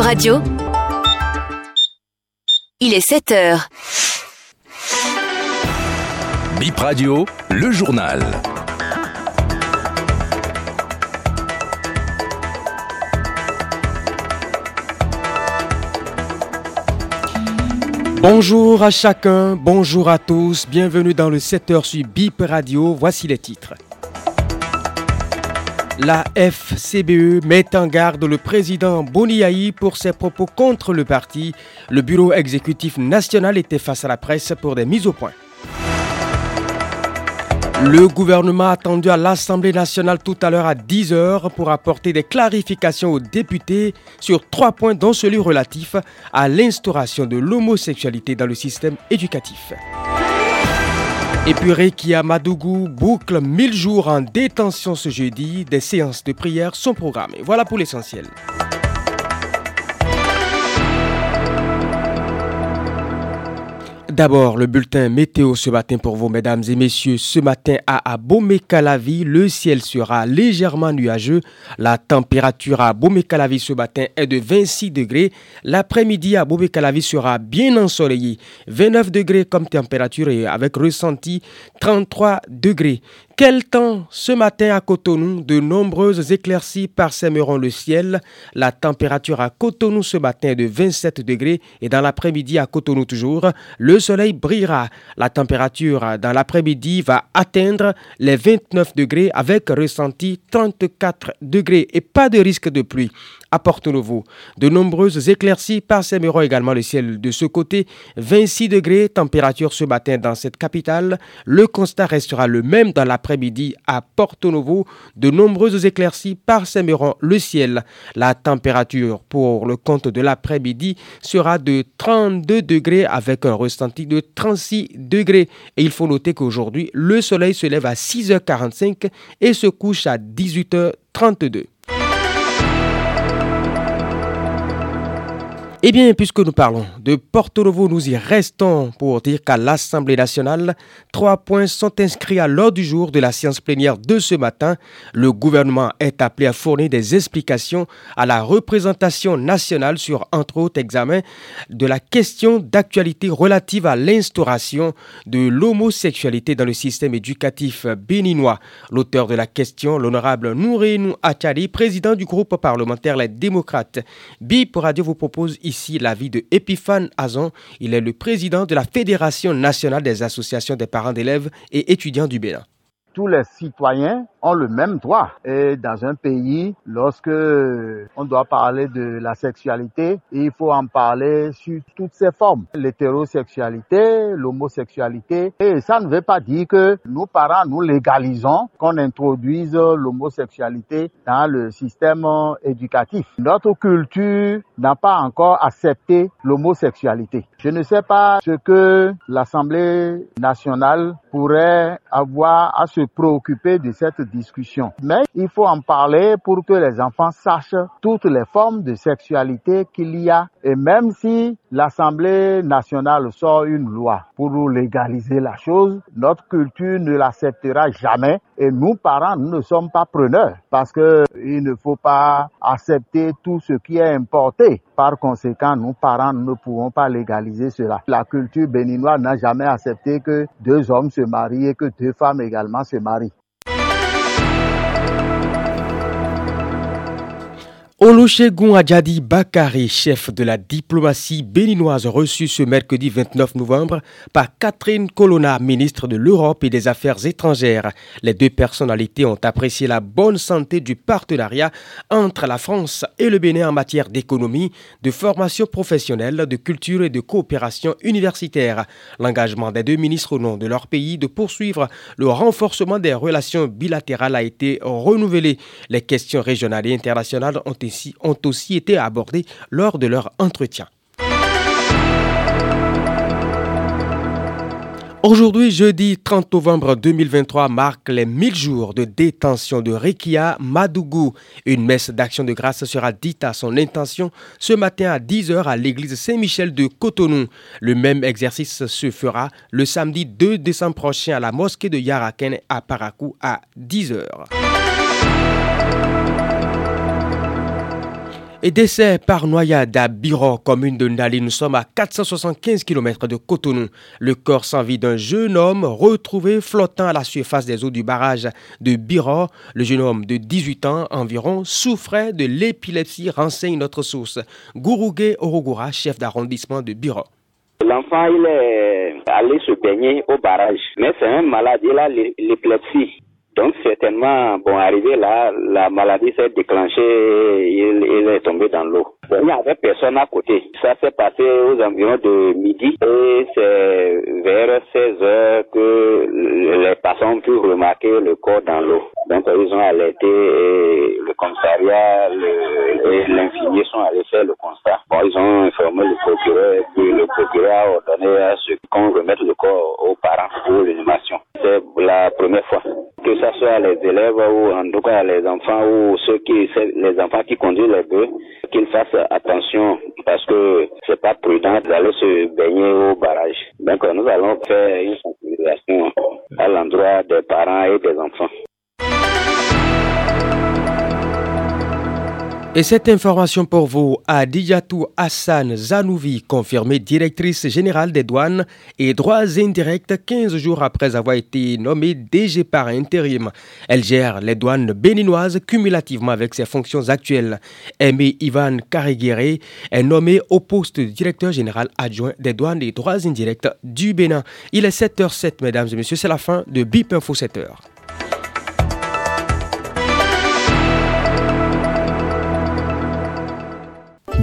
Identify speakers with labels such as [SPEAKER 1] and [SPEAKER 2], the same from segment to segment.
[SPEAKER 1] Bip Radio. Il est 7 heures.
[SPEAKER 2] Bip Radio, le journal.
[SPEAKER 3] Bonjour à chacun, bonjour à tous, bienvenue dans le 7h sur BIP Radio, voici les titres. La FCBE met en garde le président Boniaï pour ses propos contre le parti. Le bureau exécutif national était face à la presse pour des mises au point. Le gouvernement attendu à l'Assemblée nationale tout à l'heure à 10h pour apporter des clarifications aux députés sur trois points dont celui relatif à l'instauration de l'homosexualité dans le système éducatif. Et puis Rekia Madougou boucle 1000 jours en détention ce jeudi. Des séances de prière sont programmées. Voilà pour l'essentiel. D'abord, le bulletin météo ce matin pour vous, mesdames et messieurs. Ce matin à Abomey-Calavi, le ciel sera légèrement nuageux. La température à Abomey-Calavi ce matin est de 26 degrés. L'après-midi à Abomey-Calavi sera bien ensoleillé. 29 degrés comme température et avec ressenti 33 degrés. Quel temps ce matin à Cotonou? De nombreuses éclaircies parsèmeront le ciel. La température à Cotonou ce matin est de 27 degrés et dans l'après-midi à Cotonou toujours, le soleil brillera. La température dans l'après-midi va atteindre les 29 degrés avec ressenti 34 degrés et pas de risque de pluie à Porto Novo. De nombreuses éclaircies parsèmeront également le ciel de ce côté. 26 degrés, température ce matin dans cette capitale. Le constat restera le même dans l'après-midi à Porto Novo. De nombreuses éclaircies parsèmeront le ciel. La température pour le compte de l'après-midi sera de 32 degrés avec un ressenti de 36 degrés. Et il faut noter qu'aujourd'hui, le soleil se lève à 6h45 et se couche à 18h32. Eh bien, puisque nous parlons de Porto Novo, nous y restons pour dire qu'à l'Assemblée nationale, trois points sont inscrits à l'ordre du jour de la séance plénière de ce matin. Le gouvernement est appelé à fournir des explications à la représentation nationale sur, entre autres examens, de la question d'actualité relative à l'instauration de l'homosexualité dans le système éducatif béninois. L'auteur de la question, l'honorable Nourenou Achari, président du groupe parlementaire Les Démocrates. BIP Radio vous propose ici l'avis de Epiphane Azon. Il est le président de la Fédération nationale des associations des parents d'élèves et étudiants du Bénin
[SPEAKER 4] tous les citoyens ont le même droit. Et dans un pays, lorsque on doit parler de la sexualité, il faut en parler sur toutes ses formes. L'hétérosexualité, l'homosexualité. Et ça ne veut pas dire que nous parents, nous légalisons qu'on introduise l'homosexualité dans le système éducatif. Notre culture n'a pas encore accepté l'homosexualité. Je ne sais pas ce que l'Assemblée nationale pourrait avoir à se préoccuper de cette discussion. Mais il faut en parler pour que les enfants sachent toutes les formes de sexualité qu'il y a. Et même si l'Assemblée nationale sort une loi pour légaliser la chose, notre culture ne l'acceptera jamais. Et nous, parents, nous ne sommes pas preneurs parce que il ne faut pas accepter tout ce qui est importé. Par conséquent, nous, parents, nous ne pouvons pas légaliser cela. La culture béninoise n'a jamais accepté que deux hommes se marient et que deux femmes également se marient.
[SPEAKER 3] Olusegun Adjadi Bakari, chef de la diplomatie béninoise, reçu ce mercredi 29 novembre par Catherine Colonna, ministre de l'Europe et des Affaires étrangères. Les deux personnalités ont apprécié la bonne santé du partenariat entre la France et le Bénin en matière d'économie, de formation professionnelle, de culture et de coopération universitaire. L'engagement des deux ministres au nom de leur pays de poursuivre le renforcement des relations bilatérales a été renouvelé. Les questions régionales et internationales ont ont aussi été abordés lors de leur entretien. Aujourd'hui, jeudi 30 novembre 2023, marque les 1000 jours de détention de Rekia Madougou. Une messe d'action de grâce sera dite à son intention ce matin à 10h à l'église Saint-Michel de Cotonou. Le même exercice se fera le samedi 2 décembre prochain à la mosquée de Yaraken à Parakou à 10h. Et décès par noyade à Biro, commune de Nali. Nous sommes à 475 km de Cotonou. Le corps sans vie d'un jeune homme retrouvé flottant à la surface des eaux du barrage de Biro. Le jeune homme de 18 ans environ souffrait de l'épilepsie, renseigne notre source. Gourougué Orogura, chef d'arrondissement de Biro.
[SPEAKER 1] L'enfant, il est allé se baigner au barrage, mais c'est un malade, il a l'épilepsie. Donc certainement, bon, arrivé là, la maladie s'est déclenchée, il, il est tombé dans l'eau. il n'y avait personne à côté. Ça s'est passé aux environs de midi et c'est vers 16 heures que les passants ont pu remarquer le corps dans l'eau. Donc ils ont alerté et le commissariat et l'infirmier sont allés faire le constat. Bon, ils ont informé le le procureur a ordonné à ceux qu'on remette le corps aux parents pour l'animation. C'est la première fois les élèves ou en tout cas les enfants ou ceux qui, les enfants qui conduisent les bœufs, qu'ils fassent attention parce que c'est pas prudent d'aller se baigner au barrage. Donc nous allons faire une sensibilisation à l'endroit des parents et des enfants.
[SPEAKER 3] Et cette information pour vous, Adijatou Hassan Zanouvi, confirmée directrice générale des douanes et droits indirects 15 jours après avoir été nommée DG par intérim. Elle gère les douanes béninoises cumulativement avec ses fonctions actuelles. Aimé Ivan Kariguéré est nommé au poste de directeur général adjoint des douanes et droits indirects du Bénin. Il est 7h07, mesdames et messieurs, c'est la fin de BIP Info 7h.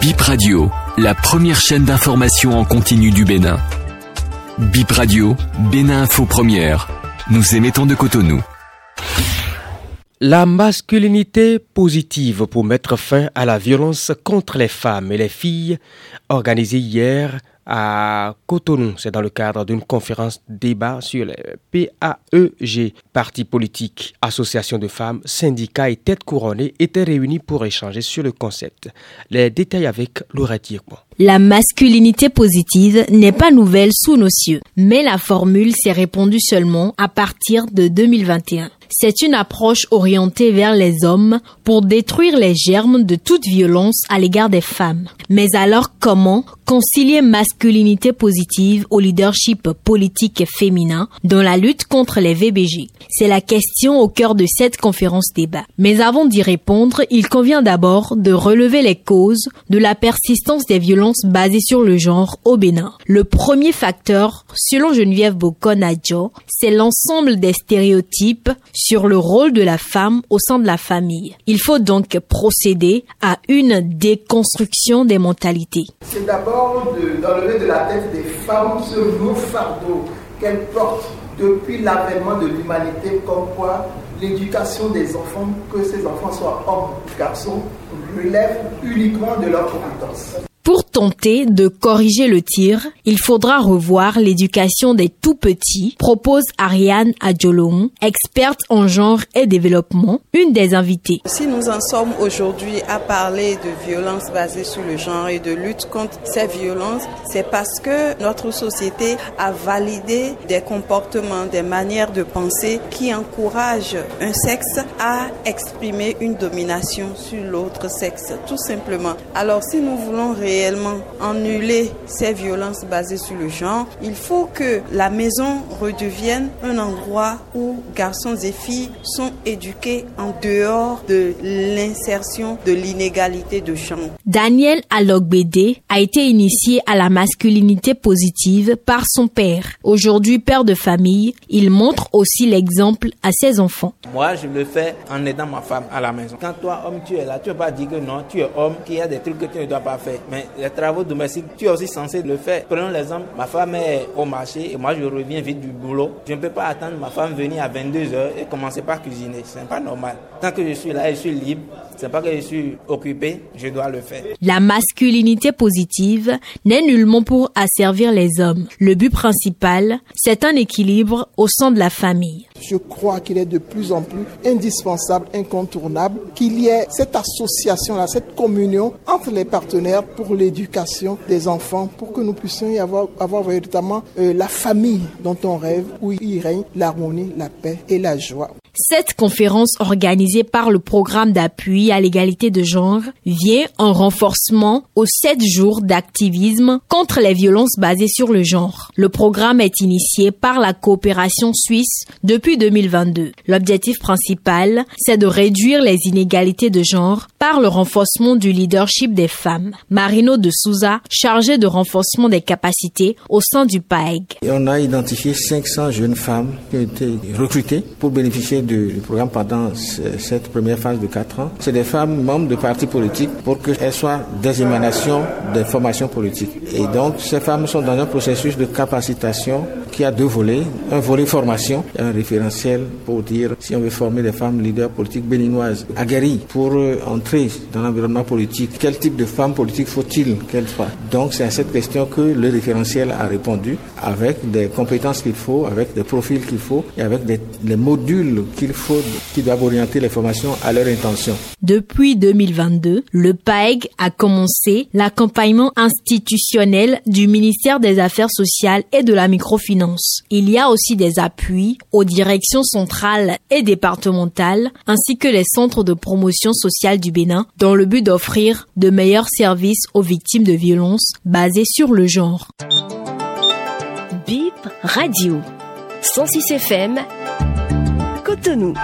[SPEAKER 2] Bip Radio, la première chaîne d'information en continu du Bénin. Bip Radio, Bénin Info Première. Nous émettons de Cotonou.
[SPEAKER 3] La masculinité positive pour mettre fin à la violence contre les femmes et les filles, organisée hier à Cotonou. C'est dans le cadre d'une conférence débat sur les PAEG, partis politiques, associations de femmes, syndicats et têtes couronnées étaient réunis pour échanger sur le concept. Les détails avec Laurette
[SPEAKER 5] La masculinité positive n'est pas nouvelle sous nos cieux, mais la formule s'est répandue seulement à partir de 2021. C'est une approche orientée vers les hommes pour détruire les germes de toute violence à l'égard des femmes. Mais alors comment concilier masculinité positive au leadership politique féminin dans la lutte contre les VBG C'est la question au cœur de cette conférence débat. Mais avant d'y répondre, il convient d'abord de relever les causes de la persistance des violences basées sur le genre au Bénin. Le premier facteur, selon Geneviève Bokonadjo, c'est l'ensemble des stéréotypes sur le rôle de la femme au sein de la famille. Il faut donc procéder à une déconstruction des mentalités.
[SPEAKER 6] C'est d'abord d'enlever de, la tête des femmes ce lourd fardeau qu'elles portent depuis l'avènement de l'humanité, comme quoi l'éducation des enfants, que ces enfants soient hommes ou garçons, relève uniquement de leurs compétences.
[SPEAKER 5] Tenter de corriger le tir, il faudra revoir l'éducation des tout petits, propose Ariane Adjolong, experte en genre et développement, une des invitées.
[SPEAKER 7] Si nous en sommes aujourd'hui à parler de violences basées sur le genre et de lutte contre ces violences, c'est parce que notre société a validé des comportements, des manières de penser qui encouragent un sexe à exprimer une domination sur l'autre sexe, tout simplement. Alors si nous voulons réellement annuler ces violences basées sur le genre, il faut que la maison redevienne un endroit où garçons et filles sont éduqués en dehors de l'insertion de l'inégalité de genre.
[SPEAKER 5] Daniel Alogbede a été initié à la masculinité positive par son père. Aujourd'hui père de famille, il montre aussi l'exemple à ses enfants.
[SPEAKER 8] Moi, je le fais en aidant ma femme à la maison. Quand toi, homme, tu es là, tu ne vas pas dire que non, tu es homme, qu'il y a des trucs que tu ne dois pas faire. Mais les travaux domestiques, tu es aussi censé le faire. Prenons l'exemple, ma femme est au marché et moi je reviens vite du boulot. Je ne peux pas attendre ma femme venir à 22h et commencer par cuisiner. Ce n'est pas normal. Tant que je suis là je suis libre, c'est pas que je suis occupé, je dois le faire.
[SPEAKER 5] La masculinité positive n'est nullement pour asservir les hommes. Le but principal, c'est un équilibre au sein de la famille.
[SPEAKER 6] Je crois qu'il est de plus en plus indispensable, incontournable, qu'il y ait cette association-là, cette communion entre les partenaires pour l'éducation des enfants, pour que nous puissions y avoir, avoir véritablement euh, la famille dont on rève, où il règne l'harmonie, la paix et la joie.
[SPEAKER 5] Cette conférence organisée par le programme d'appui à l'égalité de genre vient en renforcement aux sept jours d'activisme contre les violences basées sur le genre. Le programme est initié par la coopération suisse depuis 2022. L'objectif principal, c'est de réduire les inégalités de genre par le renforcement du leadership des femmes. Marino de Souza, chargé de renforcement des capacités au sein du PAEG.
[SPEAKER 9] on a identifié 500 jeunes femmes qui ont été recrutées pour bénéficier du, programme pendant cette première phase de 4 ans. C'est des femmes membres de partis politiques pour qu'elles soient des émanations des formations politiques. Et donc, ces femmes sont dans un processus de capacitation qui a deux volets. Un volet formation, un référentiel pour dire si on veut former des femmes leaders politiques béninoises aguerries pour euh, entrer dans l'environnement politique, quel type de femmes politiques faut-il qu'elles soient? Donc, c'est à cette question que le référentiel a répondu avec des compétences qu'il faut, avec des profils qu'il faut et avec des, les modules qu'il faut qui doivent orienter les formations à leur intention.
[SPEAKER 5] Depuis 2022, le PAEG a commencé l'accompagnement institutionnel du ministère des Affaires sociales et de la microfinance. Il y a aussi des appuis aux directions centrales et départementales ainsi que les centres de promotion sociale du Bénin dans le but d'offrir de meilleurs services aux victimes de violences basées sur le genre.
[SPEAKER 10] BIP Radio 106 FM Cotonou.